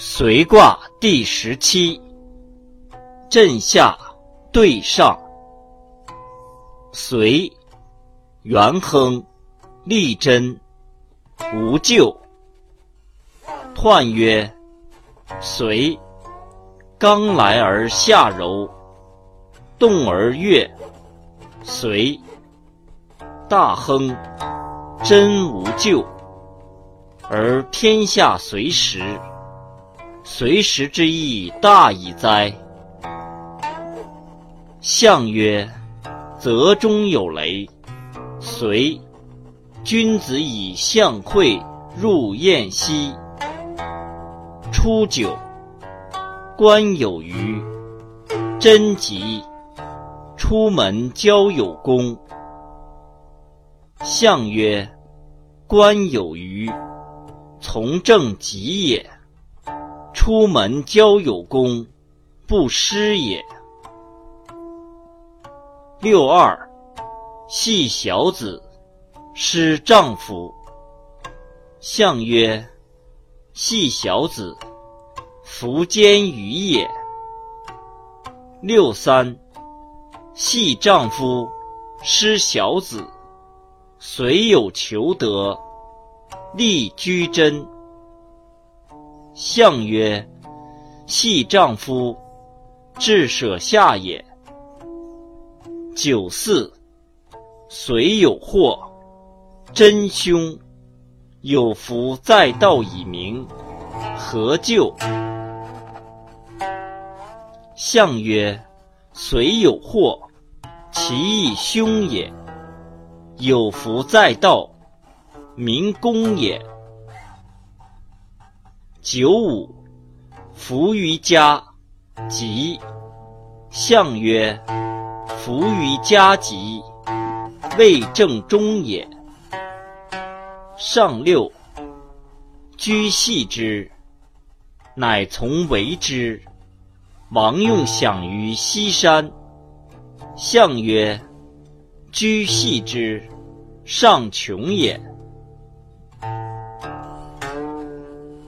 随卦第十七，震下对上。随，元亨，利贞，无咎。彖曰：随，刚来而下柔，动而悦。随，大亨，贞无咎，而天下随时。随时之意大矣哉！象曰：泽中有雷。随，君子以相会入宴兮。初九，官有余，贞吉。出门交有功。象曰：官有余，从政吉也。出门交友功，不失也。六二，系小子，失丈夫。象曰：系小子，弗坚于也。六三，系丈夫，失小子，虽有求得，立居贞。象曰：系丈夫，至舍下也。九四，虽有祸，真凶，有福在道以明，何咎？象曰：虽有祸，其义凶也；有福在道，明公也。九五，弗于家，吉。象曰：弗于家吉，未正中也。上六，居系之，乃从为之。王用享于西山。象曰：居系之，上穷也。